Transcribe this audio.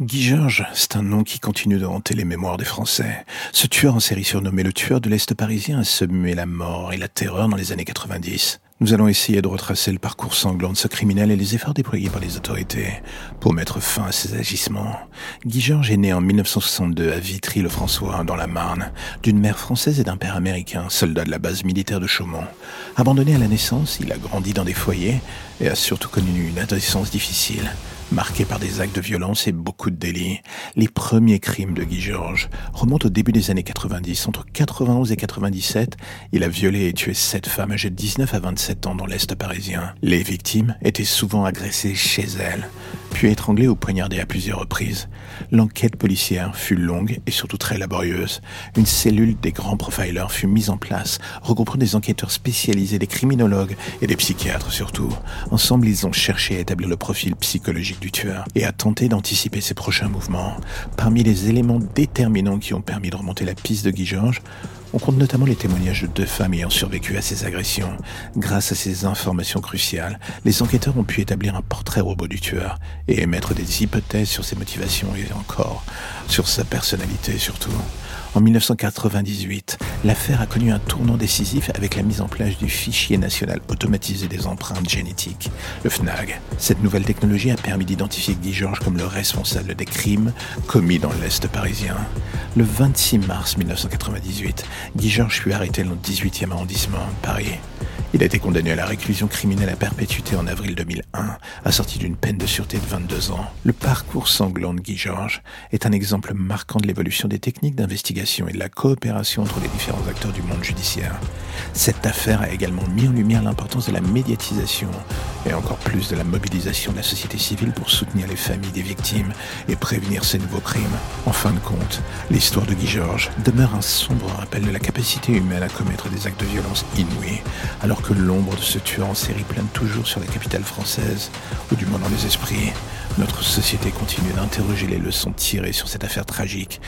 Guy Georges, c'est un nom qui continue de hanter les mémoires des Français. Ce tueur en série surnommé le tueur de l'Est parisien a semé la mort et la terreur dans les années 90. Nous allons essayer de retracer le parcours sanglant de ce criminel et les efforts déployés par les autorités pour mettre fin à ses agissements. Guy Georges est né en 1962 à Vitry-le-François, dans la Marne, d'une mère française et d'un père américain, soldat de la base militaire de Chaumont. Abandonné à la naissance, il a grandi dans des foyers et a surtout connu une adolescence difficile marqué par des actes de violence et beaucoup de délits. Les premiers crimes de Guy Georges remontent au début des années 90. Entre 91 et 97, il a violé et tué sept femmes âgées de 19 à 27 ans dans l'Est parisien. Les victimes étaient souvent agressées chez elles puis étranglé ou poignardé à plusieurs reprises. L'enquête policière fut longue et surtout très laborieuse. Une cellule des grands profilers fut mise en place, regroupant des enquêteurs spécialisés, des criminologues et des psychiatres surtout. Ensemble, ils ont cherché à établir le profil psychologique du tueur et à tenter d'anticiper ses prochains mouvements. Parmi les éléments déterminants qui ont permis de remonter la piste de Guy Georges, on compte notamment les témoignages de deux femmes ayant survécu à ces agressions. Grâce à ces informations cruciales, les enquêteurs ont pu établir un portrait robot du tueur et émettre des hypothèses sur ses motivations et encore sur sa personnalité surtout. En 1998, l'affaire a connu un tournant décisif avec la mise en place du fichier national automatisé des empreintes génétiques, le FNAG. Cette nouvelle technologie a permis d'identifier Guy Georges comme le responsable des crimes commis dans l'Est parisien. Le 26 mars 1998, Guy Georges fut arrêté dans le 18e arrondissement de Paris. Il a été condamné à la réclusion criminelle à perpétuité en avril 2001, assorti d'une peine de sûreté de 22 ans. Le parcours sanglant de Guy Georges est un exemple marquant de l'évolution des techniques d'investigation et de la coopération entre les différents acteurs du monde judiciaire. Cette affaire a également mis en lumière l'importance de la médiatisation et encore plus de la mobilisation de la société civile pour soutenir les familles des victimes et prévenir ces nouveaux crimes. En fin de compte, l'histoire de Guy Georges demeure un sombre rappel de la capacité humaine à commettre des actes de violence inouïs, alors que l'ombre de ce tueur en série plane toujours sur la capitale française, ou du moins dans les esprits, notre société continue d'interroger les leçons tirées sur cette affaire tragique